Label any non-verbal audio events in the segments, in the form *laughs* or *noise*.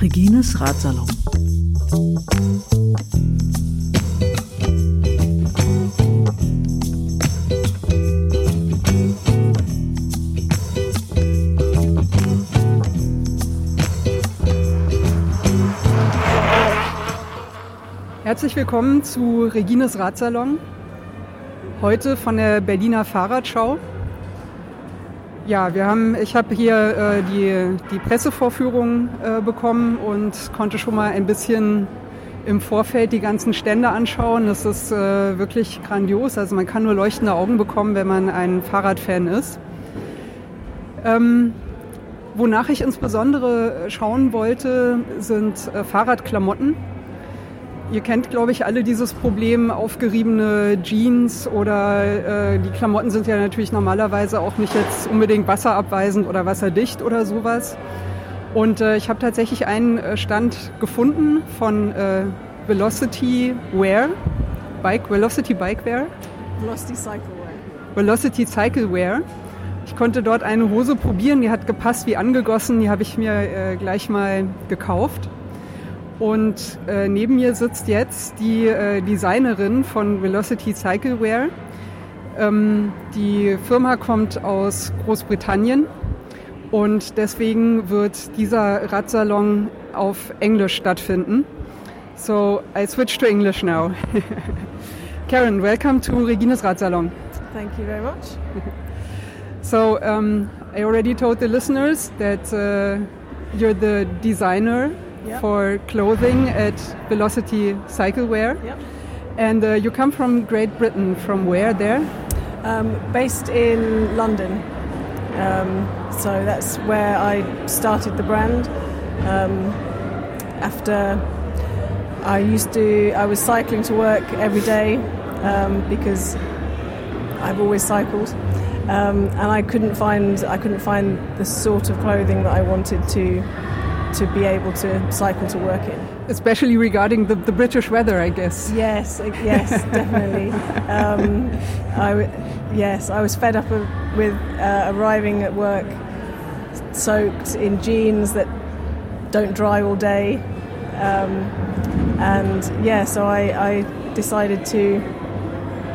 Regines Ratsalon. Herzlich willkommen zu Regines Radsalon. Heute von der Berliner Fahrradschau. Ja, wir haben, ich habe hier äh, die, die Pressevorführung äh, bekommen und konnte schon mal ein bisschen im Vorfeld die ganzen Stände anschauen. Das ist äh, wirklich grandios. Also man kann nur leuchtende Augen bekommen, wenn man ein Fahrradfan ist. Ähm, wonach ich insbesondere schauen wollte, sind äh, Fahrradklamotten. Ihr kennt, glaube ich, alle dieses Problem, aufgeriebene Jeans oder äh, die Klamotten sind ja natürlich normalerweise auch nicht jetzt unbedingt wasserabweisend oder wasserdicht oder sowas. Und äh, ich habe tatsächlich einen äh, Stand gefunden von äh, Velocity Wear, Bike, Velocity Bike Wear. Velocity Cycle Wear. Velocity Cycle Wear. Ich konnte dort eine Hose probieren, die hat gepasst wie angegossen, die habe ich mir äh, gleich mal gekauft. Und äh, neben mir sitzt jetzt die äh, Designerin von Velocity Cyclewear. Ähm, die Firma kommt aus Großbritannien und deswegen wird dieser Radsalon auf Englisch stattfinden. So I switch to English now. *laughs* Karen, welcome to Regines Radsalon. Thank you very much. *laughs* So um, I already told the listeners that uh, you're the designer Yep. for clothing at Velocity Cyclewear. Yep. And uh, you come from Great Britain. From where there? Um, based in London. Um, so that's where I started the brand. Um, after I used to, I was cycling to work every day um, because I've always cycled, um, and I couldn't find I couldn't find the sort of clothing that I wanted to to be able to cycle to work in. Especially regarding the, the British weather, I guess. Yes, yes, *laughs* definitely. Um, I w- yes, I was fed up of, with uh, arriving at work soaked in jeans that don't dry all day, um, and yeah, so I, I decided to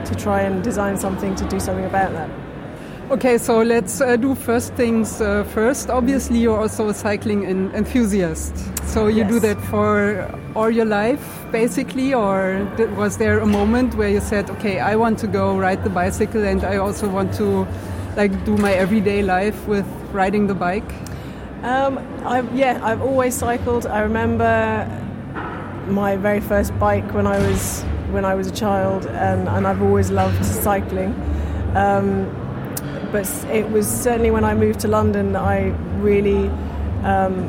to try and design something to do something about that. Okay, so let's uh, do first things uh, first. Obviously, you're also a cycling en- enthusiast. So you do that for all your life, basically, or was there a moment where you said, "Okay, I want to go ride the bicycle, and I also want to, like, do my everyday life with riding the bike"? Um, I've, yeah, I've always cycled. I remember my very first bike when I was when I was a child, and, and I've always loved cycling. Um, but it was certainly when I moved to London that I really um,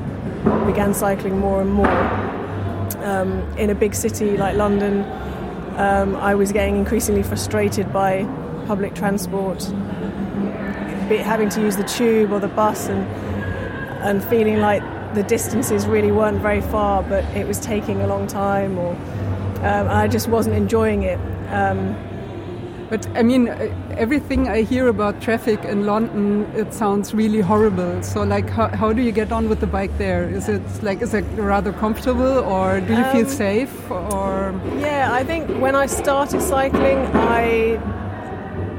began cycling more and more. Um, in a big city like London, um, I was getting increasingly frustrated by public transport, having to use the tube or the bus, and and feeling like the distances really weren't very far, but it was taking a long time, or um, I just wasn't enjoying it. Um, But I mean, uh, everything I hear about traffic in London, it sounds really horrible. So, like, how, how do you get on with the bike there? Is it like, is it rather comfortable, or do you feel Um, safe, or? Yeah, I think when I started cycling, I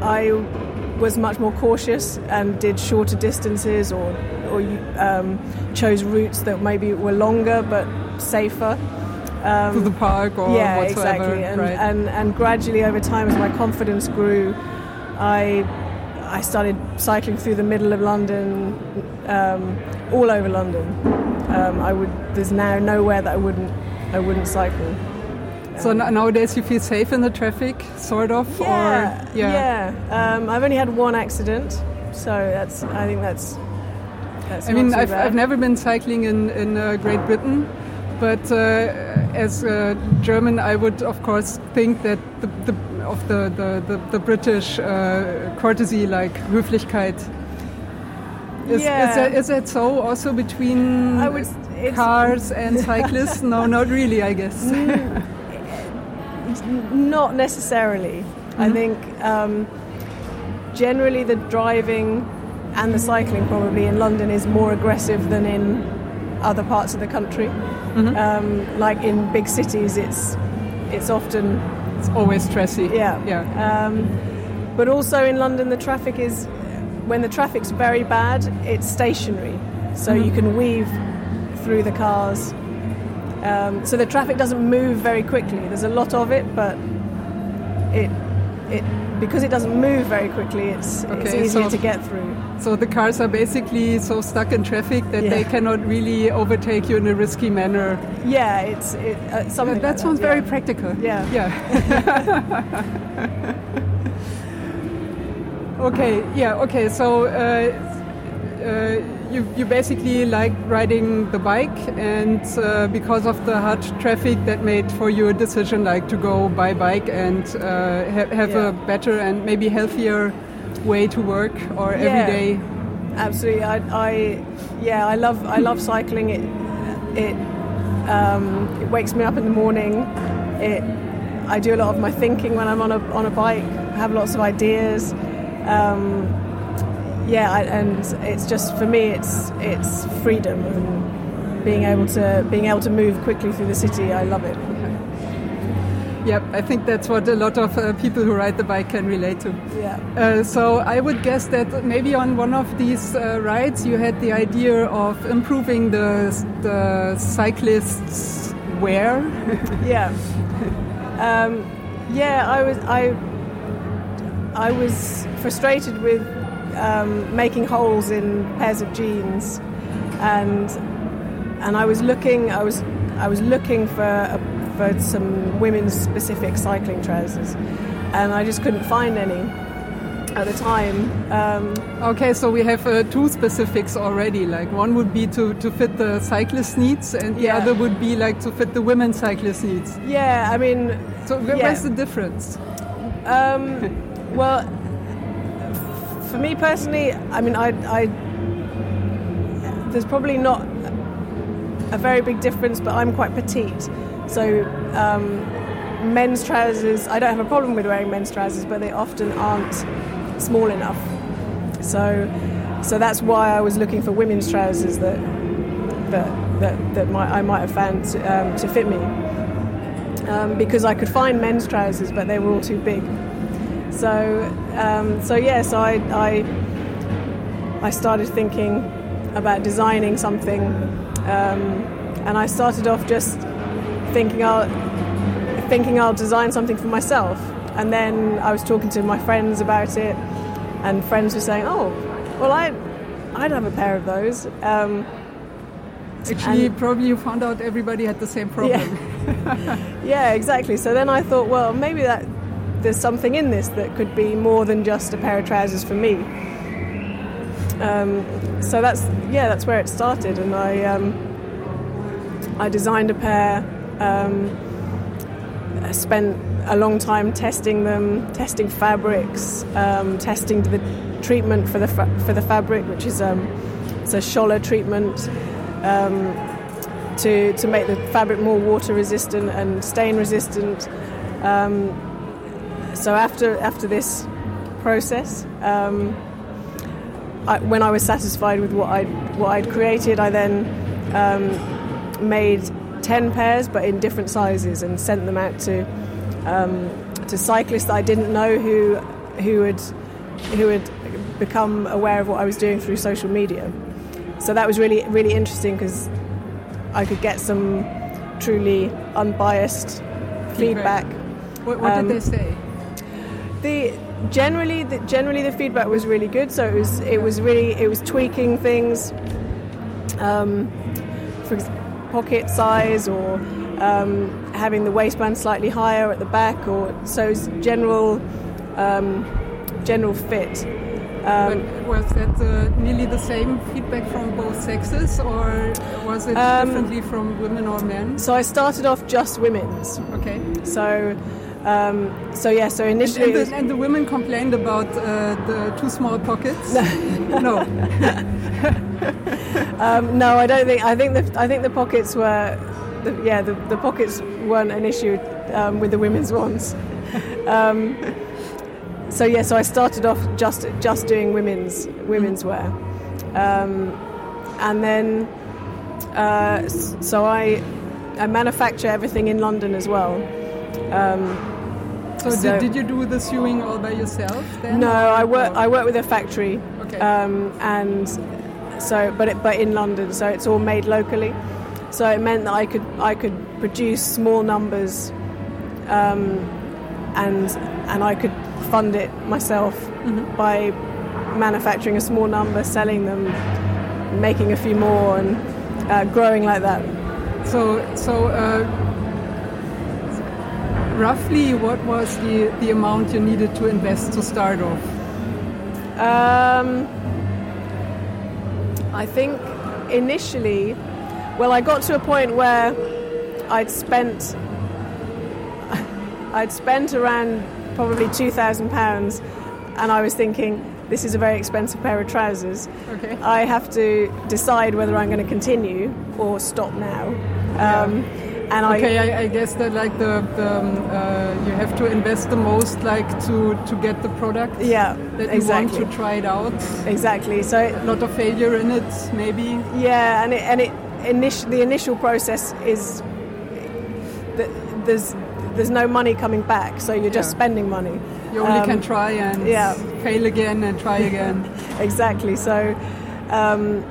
I was much more cautious and did shorter distances, or or um, chose routes that maybe were longer but safer. Um, to the park or yeah, whatsoever, exactly. And, right? and and gradually over time, as my confidence grew, I I started cycling through the middle of London, um, all over London. Um, I would. There's now nowhere that I wouldn't I wouldn't cycle. so n- nowadays you feel safe in the traffic, sort of, Yeah, or yeah. Um, I've only had one accident, so that's. I think that's. That's I mean, I've. I've never been cycling in, in uh, Great Britain, but uh, as a German, I would, of course, think that the, the, of the, the, the, the British uh, courtesy, like Höflichkeit. Is, is, that, is that so also between I would- cars and *laughs* cyclists? no, not really, I guess. Not necessarily. I Mhm. think um, generally the driving and the cycling probably in London is more aggressive than in other parts of the country. Um, like in big cities, it's it's often It's always stressy. yeah Yeah. Um, but also in London, the traffic is when the traffic's very bad, it's stationary, so you can weave through the cars. Um, so the traffic doesn't move very quickly. There's a lot of it, but it it because it doesn't move very quickly, it's it's easier so- to get through. So the cars are basically so stuck in traffic that Yeah. they cannot really overtake you in a risky manner. Yeah, it's it, uh, something. that like sounds very yeah. practical. Yeah. Yeah. *laughs* okay. Yeah. Okay. So uh, uh, you you basically like riding the bike, and uh, because of the hard traffic, that made for you a decision like to go by bike and uh, ha- have Yeah. a better and maybe healthier way to work or every Yeah. day. Absolutely, I, I yeah, I love I love cycling. It it um, it wakes me up in the morning. It I do a lot of my thinking when I'm on a on a bike. I have lots of ideas. Um, yeah, I, and it's just for me, it's it's freedom and being able to being able to move quickly through the city. I love it. Yep, I think that's what a lot of uh, people who ride the bike can relate to. Yeah. Uh, so I would guess that maybe on one of these uh, rides you had the idea of improving the the cyclists' wear. *laughs* yeah um, yeah i was i i was frustrated with um, making holes in pairs of jeans and and i was looking i was i was looking for a, for some women's specific cycling trousers and i just couldn't find any at the time um, okay, so we have uh, two specifics already. Like one would be to, to fit the cyclist needs, and the Yeah. other would be like to fit the women cyclist needs. yeah i mean So where- Yeah. where's the difference? Um, well, for me personally, I mean, I, I there's probably not a very big difference, but I'm quite petite, so um, men's trousers. I don't have a problem with wearing men's trousers, but they often aren't small enough. So, so that's why I was looking for women's trousers that that that, that I might have found to, um, to fit me. Um, because I could find men's trousers, but they were all too big. So, um, so yeah, so I, I, I started thinking about designing something, um, and I started off just thinking I'll, thinking I'll design something for myself. And then I was talking to my friends about it, and friends were saying, "Oh, well, I, I'd have a pair of those." Um, Actually, probably you found out everybody had the same problem. Yeah, *laughs* exactly. So then I thought, well, maybe that there's something in this that could be more than just a pair of trousers for me. Um, so that's yeah, that's where it started, and I um, I designed a pair. Um, spent a long time testing them, testing fabrics, um, testing the treatment for the fa- for the fabric, which is um, it's a Schoeller treatment to to make the fabric more water resistant and stain resistant. Um, so after after this process, um, I, when I was satisfied with what I what I'd created, I then um, made ten pairs, but in different sizes, and sent them out to um, to cyclists that I didn't know who who had who had become aware of what I was doing through social media. So that was really really interesting because I could get some truly unbiased feedback. What, what Um, did they say? The generally the, generally the feedback was really good. So it was it was really it was tweaking things, um, for ex- pocket size or um, having the waistband slightly higher at the back, or so general um, general fit. Um, was that uh, nearly the same feedback from both sexes, or was it Um, differently from women or men? so I started off just women's. Okay. So um, so yeah. So initially. and, was- the, and the women complained about uh, the too small pockets. *laughs* no. *laughs* Um, no, I don't think. I think the I think the pockets were, the, yeah, the, the pockets weren't an issue um, with the women's ones. Um, so yeah, so I started off just just doing women's women's wear, um, and then uh, so I I manufacture everything in London as well. Um, So, So- did, did you do the sewing all by yourself then? no, I work or- I work with a factory, Okay. um, and so but it, but in London, so it's all made locally. So it meant that I could I could produce small numbers, um, and and I could fund it myself by manufacturing a small number, selling them, making a few more, and uh, growing like that. So, so uh, roughly, what was the, the amount you needed to invest to start off? Um, I think initially, well, I got to a point where I'd spent *laughs* I'd spent around probably two thousand pounds, and I was thinking this is a very expensive pair of trousers. Okay. I have to decide whether I'm going to continue or stop now. Um, and Okay, I I, guess that like the, the um, uh, you have to invest the most like to to get the product yeah that you exactly want to try it out. exactly so. A lot of failure in it, maybe. Yeah, and it, and it init- the initial process is that there's there's no money coming back, so you're just Yeah. spending money. You only Um, can try and yeah. fail again and try again. *laughs* Exactly. So um,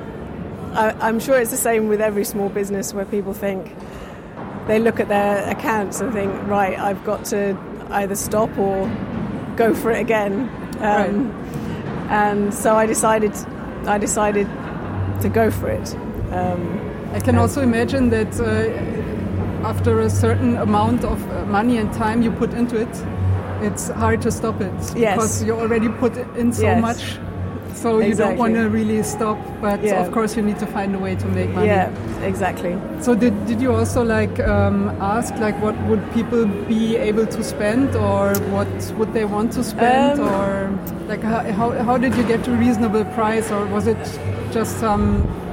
I, I'm sure it's the same with every small business where people think they look at their accounts and think, right, I've got to either stop or go for it again. Um, And so I decided I decided to go for it. Um, I can also imagine that uh, after a certain amount of uh, money and time you put into it, it's hard to stop it Yes. because you already put in so Yes. much. So you don't want to really stop, but Yeah. of course you need to find a way to make money. yeah, exactly. So did, did you also like um, ask like what would people be able to spend or what would they want to spend Um, or like how, how, how did you get to a reasonable price or was it just some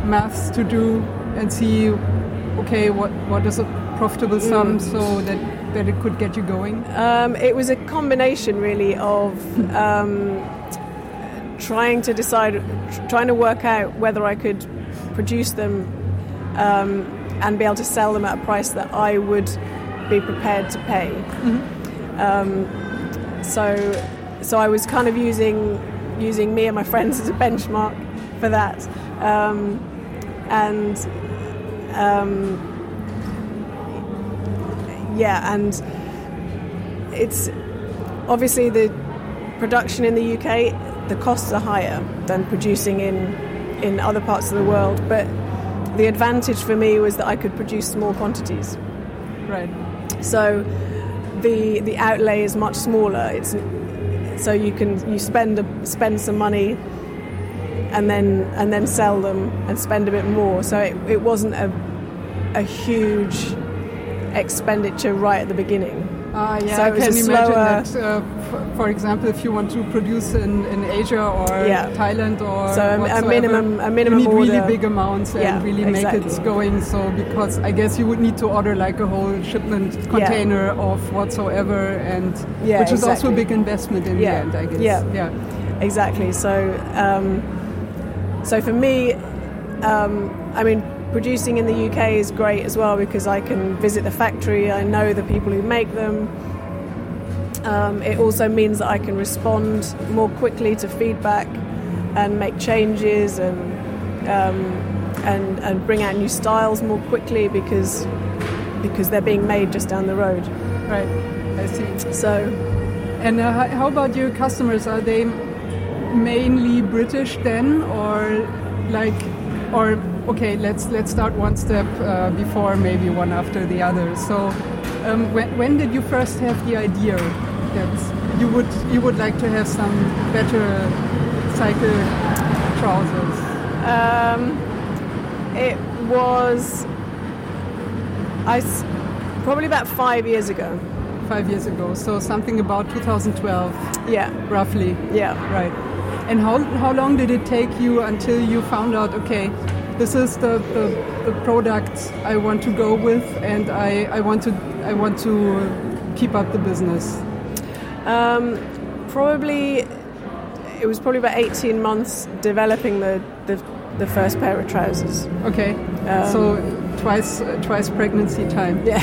maths to do and see okay what, what is a profitable Mm. sum so that, that it could get you going? Um, it was a combination, really, of um, trying to decide, trying to work out whether I could produce them um, and be able to sell them at a price that I would be prepared to pay. Um, so, so I was kind of using using me and my friends *laughs* as a benchmark for that, um, and. Um, yeah, and it's obviously the production in the UK, the costs are higher than producing in in other parts of the world. But the advantage for me was that I could produce small quantities, Right. so the the outlay is much smaller. It's so you can you spend a, spend some money and then and then sell them and spend a bit more. So it, it wasn't a a huge expenditure right at the beginning. Ah, yeah, So I can imagine slower- that. Uh, f- for example, if you want to produce in, in Asia or Yeah. Thailand or So a- a minimum- a minimum you need really big amounts Yeah, and really make it going. So because I guess you would need to order like a whole shipment container of whatsoever, and Yeah, which is also a big investment in Yeah, the end, I guess. yeah. yeah. Exactly. So, um, so for me, um, I mean, producing in the UK is great as well because I can visit the factory. I know the people who make them. Um, it also means that I can respond more quickly to feedback and make changes and um, and and bring out new styles more quickly because because they're being made just down the road. Right. I see. So And uh, how about your customers? Are they mainly British then, or like, or okay? Let's let's start one step uh, before, maybe one after the other. So, um, when when did you first have the idea that you would you would like to have some better cycle trousers? Um, it was I s- probably about five years ago. Five years ago, so something about 2012, Yeah, roughly. yeah. Right. And how, how long did it take you until you found out, okay, this is the, the, the product I want to go with and I, I want to I want to keep up the business? Um, probably it was probably about 18 months developing the, the, the first pair of trousers. Okay. Um, so twice uh, twice pregnancy time. Yeah.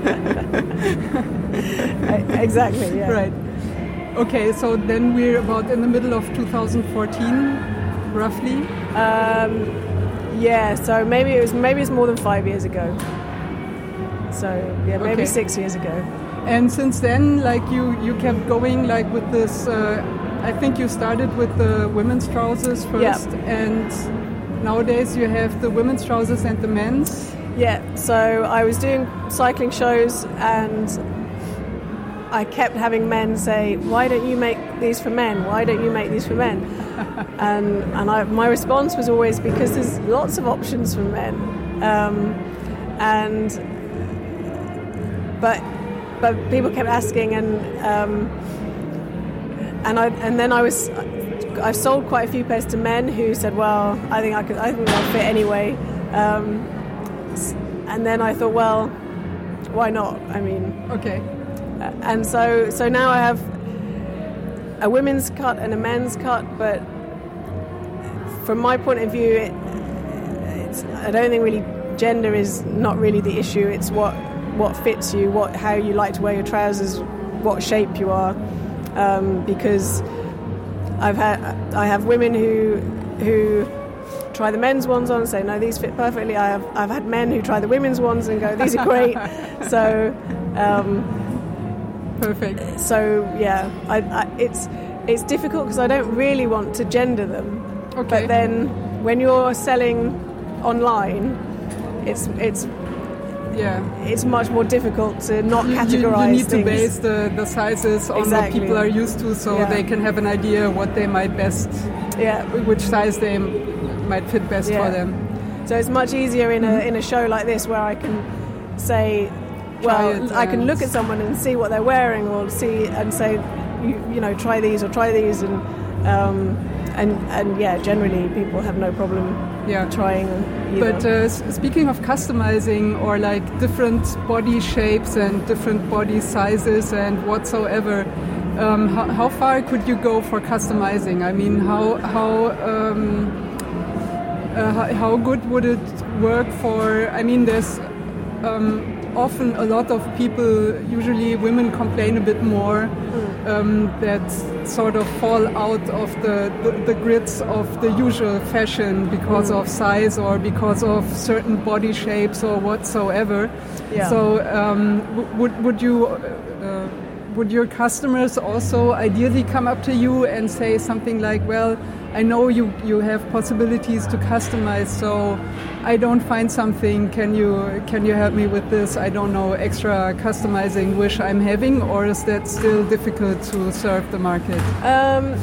*laughs* *laughs* exactly, yeah. Right. Okay, so then we're about in the middle of 2014, roughly. Um, yeah, so maybe it was maybe it's more than five years ago. So yeah, maybe Okay. six years ago. And since then, like you, you kept going like with this. Uh, I think you started with the women's trousers first, and nowadays you have the women's trousers and the men's. Yeah, so I was doing cycling shows and I kept having men say, "Why don't you make these for men? Why don't you make these for men?" and *laughs* and I, my response was always because there's lots of options for men, um, and but but people kept asking and um, and I and then I was I've sold quite a few pairs to men who said, "Well, I think I could I think they'll fit anyway." Um, and then I thought, well, why not? I mean, Okay. And so so now I have a women's cut and a men's cut, but from my point of view, it, it's, I don't think really gender is not really the issue. It's what what fits you, what how you like to wear your trousers, what shape you are, um, because I've had I have women who who try the men's ones on and say no these fit perfectly. I have I've had men who try the women's ones and go these are great. *laughs* so. Um, Perfect. so yeah, I, I, it's it's difficult because I don't really want to gender them. Okay. But then when you're selling online, it's it's Yeah. it's much more difficult to not You, you- categorize you need to base the, the sizes on Exactly. what people are used to, so Yeah. they can have an idea what they might best, yeah. which size they might fit best Yeah. for them. So it's much easier in a mm-hmm. in a show like this where I can say, well, I can look at someone and see what they're wearing, or see and say, you, you know, try these or try these, and um, and and yeah, generally people have no problem Yeah. trying. Either. But uh, speaking of customizing or like different body shapes and different body sizes and whatsoever, um, how, how far could you go for customizing? I mean, how how um, uh, how, how good would it work for? I mean, there's um, often a lot of people, usually women, complain a bit more um, that sort of fall out of the, the, the grids of the usual fashion because of size or because of certain body shapes or whatsoever. Yeah. So um, w- would would you? Uh, would your customers also ideally come up to you and say something like, "Well, I know you you have possibilities to customize, so I don't find something. Can you can you help me with this? I don't know extra customizing wish I'm having, or is that still difficult to serve the market? Um,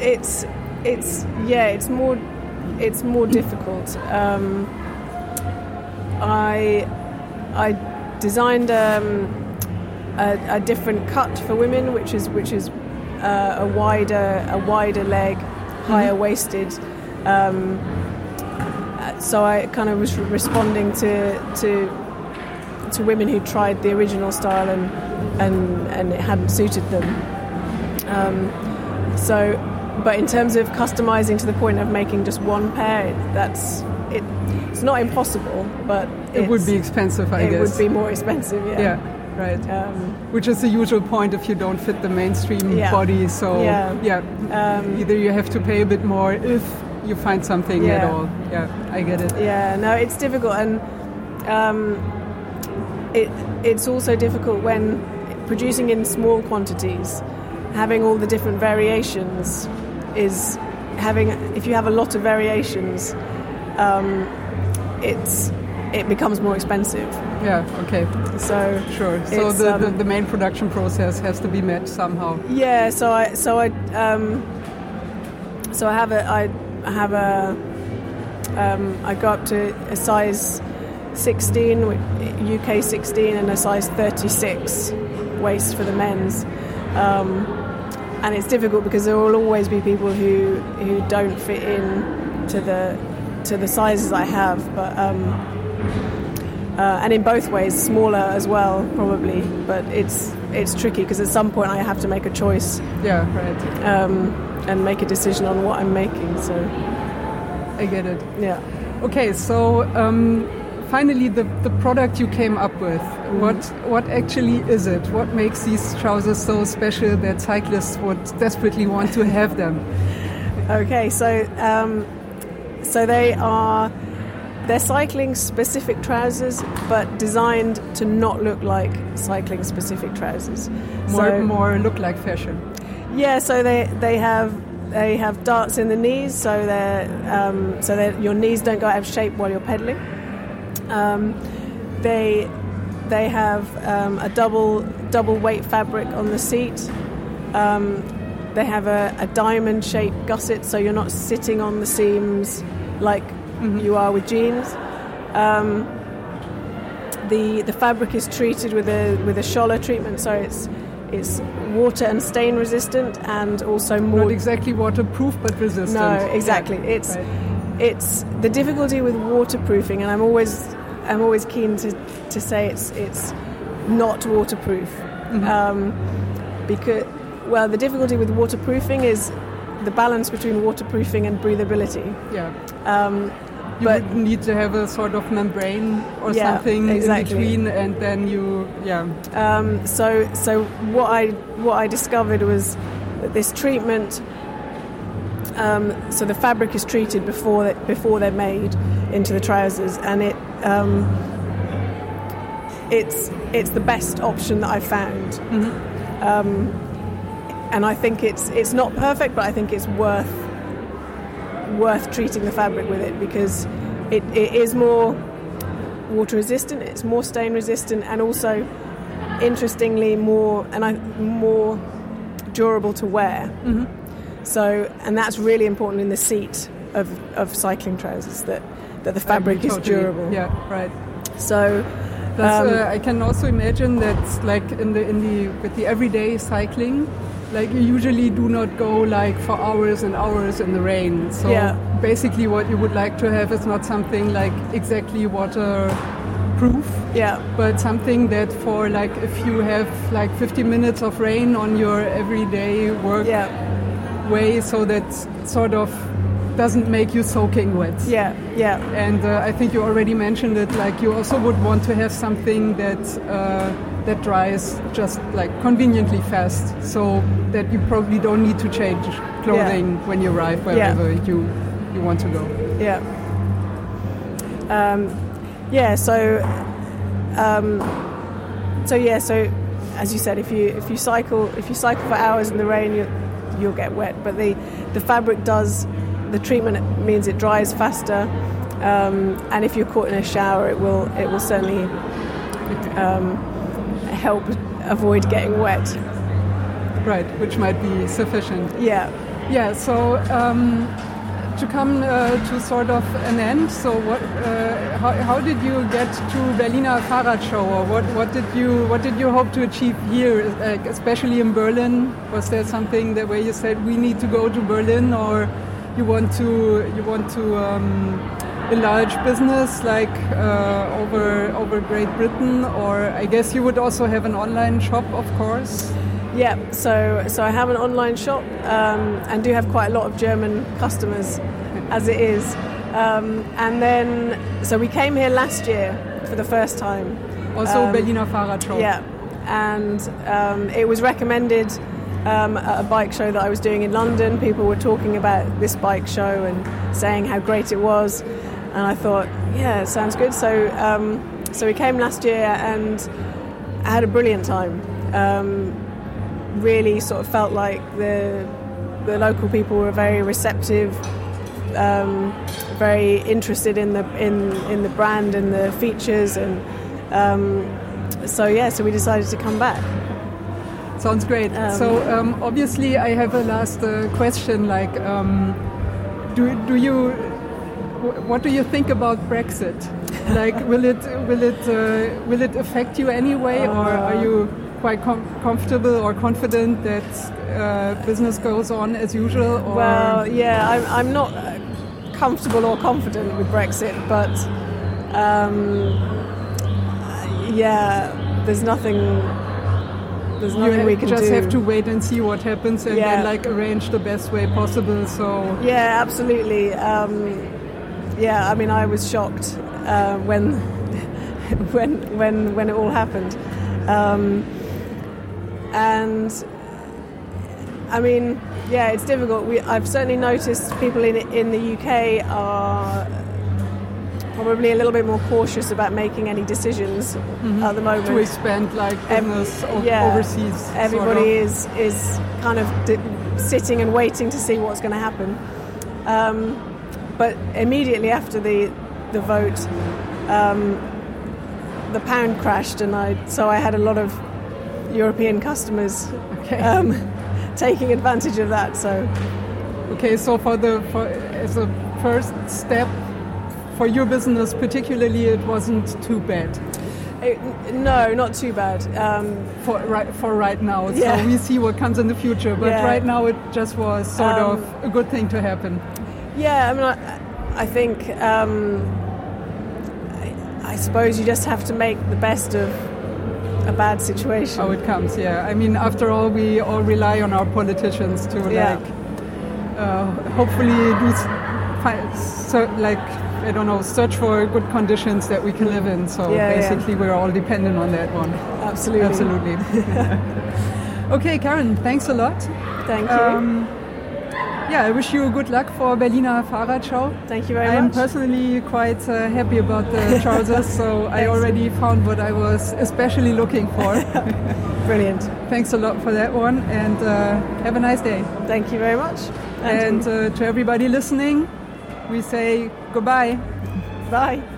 it's it's yeah, it's more it's more difficult. Um, I I designed um, a, a different cut for women, which is which is uh, a wider a wider leg, higher waisted. Um, so I kind of was responding to to to women who tried the original style and and and it hadn't suited them. Um, so, but in terms of customizing to the point of making just one pair, that's it. It's not impossible, but It would be expensive, I it guess. It would be more expensive. Yeah. yeah, right. Um, Which is the usual point if you don't fit the mainstream Yeah. body. So Yeah. yeah, um, either you have to pay a bit more if you find something at all. Yeah, I get it. yeah. No, it's difficult, and um, it it's also difficult when producing in small quantities, having all the different variations is having. If you have a lot of variations, um, it's it becomes more expensive. Yeah, okay. So Sure. So the, um, the, the main production process has to be met somehow. Yeah, so I so I um, so I have a I have a um, I go up to a size 16, UK 16, and a size 36 waist for the men's. Um, and it's difficult because there will always be people who who don't fit in to the to the sizes I have, but. Um, uh, and in both ways, smaller as well, probably. But it's it's tricky because at some point I have to make a choice Yeah, right. um, and make a decision on what I'm making. So I get it. yeah. Okay, so um, finally, the, the product you came up with. What what actually is it? What makes these trousers so special that cyclists would desperately want to have them? *laughs* Okay, so um, so they are they're cycling specific trousers, but designed to not look like cycling specific trousers. More so, more look like fashion. Yeah, so they they have they have darts in the knees, so they're um, so that your knees don't go out of shape while you're pedaling. Um, they they have um, a double double weight fabric on the seat. Um, they have a, a diamond shaped gusset, so you're not sitting on the seams like you are with jeans. Um, the the fabric is treated with a with a Schoeller treatment, so it's it's water and stain resistant, and also more Not exactly waterproof, but resistant. no, exactly. It's right. it's the difficulty with waterproofing, and I'm always I'm always keen to, to say it's it's not waterproof um, because well the difficulty with waterproofing is the balance between waterproofing and breathability. yeah. Um, You but would need to have a sort of membrane or Yeah, something exactly. in between, and then you, yeah, Um, so, so what I what I discovered was that this treatment. Um, so the fabric is treated before they, before they're made into the trousers, and it um, it's it's the best option that I've found. Um, and I think it's it's not perfect, but I think it's worth worth treating the fabric with it because it, it is more water resistant, it's more stain resistant, and also interestingly more and I, more durable to wear. So, and that's really important in the seat of, of cycling trousers that, that the fabric I is totally- durable. Yeah, right. So, That's, Um, uh, I can also imagine that, like in the in the with the everyday cycling, like you usually do not go like for hours and hours in the rain. So Yeah. basically, what you would like to have is not something like exactly waterproof, yeah, but something that for like if you have like 50 minutes of rain on your everyday work yeah, way, so that sort of doesn't make you soaking wet. yeah, yeah, And uh, I think you already mentioned it. Like you also would want to have something that uh, that dries just like conveniently fast, so that you probably don't need to change clothing when you arrive wherever you you want to go. yeah. Um, yeah, so, um, so yeah, so as you said, if you if you cycle if you cycle for hours in the rain, you, you'll get wet. But the the fabric does the treatment means it dries faster, um, and if you're caught in a shower, it will it will certainly um, help avoid getting wet. Right, which might be sufficient. Yeah. Yeah. So. Um, to come uh, to sort of an end, so what? Uh, how, how did you get to Berliner Fahrradschau, or what? What did you What did you hope to achieve here, like especially in Berlin? Was there something that where you said we need to go to Berlin, or you want to you want to um, enlarge business like uh, over over Great Britain, or I guess you would also have an online shop, of course. Yeah, so so I have an online shop um, and do have quite a lot of German customers, as it is. Um, and then, so we came here last year for the first time. Also Um, Berliner Fahrradschau. Yeah, and um, it was recommended um, at a bike show that I was doing in London. People were talking about this bike show and saying how great it was, and I thought, yeah, sounds good. So um, so we came last year and I had a brilliant time. Um, really sort of felt like the the local people were very receptive, um, very interested in the in in the brand and the features, and um, so yeah, so we decided to come back. Sounds great. Um, so um, obviously, I have a last uh, question. Like, um, do do you what do you think about Brexit? Like, will it will it uh, will it affect you anyway, or are you quite com- comfortable or confident that uh, business goes on as usual? Or Well, yeah, I'm, I'm not uh, comfortable or confident with Brexit, but um, yeah, there's nothing there's nothing you we can just do. have to wait and see what happens and Yeah. then like arrange the best way possible. So Yeah, absolutely. Um, yeah, I mean, I was shocked uh, when *laughs* when when when it all happened, um, and I mean, yeah, it's difficult. We, I've certainly noticed people in in the UK are probably a little bit more cautious about making any decisions at the moment. to expand like business o- yeah, overseas. sort Everybody of. is is kind of d- sitting and waiting to see what's going to happen. Um, but immediately after the the vote, um, the pound crashed, and I so I had a lot of European customers Okay. um, *laughs* taking advantage of that. So Okay, so for the for, as a first step for your business, particularly, it wasn't too bad it, no, not too bad. Um, for right for right now. Yeah. So we see what comes in the future, but Yeah. right now it just was sort Um, of a good thing to happen. Yeah, I mean, I, I think um, I, I suppose you just have to make the best of a bad situation. How it comes, yeah. I mean, after all, we all rely on our politicians to Yeah. like uh, hopefully do so, like I don't know, search for good conditions that we can live in. So Yeah, yeah. basically, we're all dependent on that one. Absolutely. Absolutely. *laughs* *laughs* okay, Karen, thanks a lot. Thank you. Um, yeah, I wish you good luck for Berliner Fahrradschau. Thank you very much. I'm personally quite uh, happy about the trousers, so *laughs* I already found what I was especially looking for. *laughs* Brilliant. Thanks a lot for that one, and uh, have a nice day. Thank you very much. And uh, to everybody listening, we say goodbye. bye.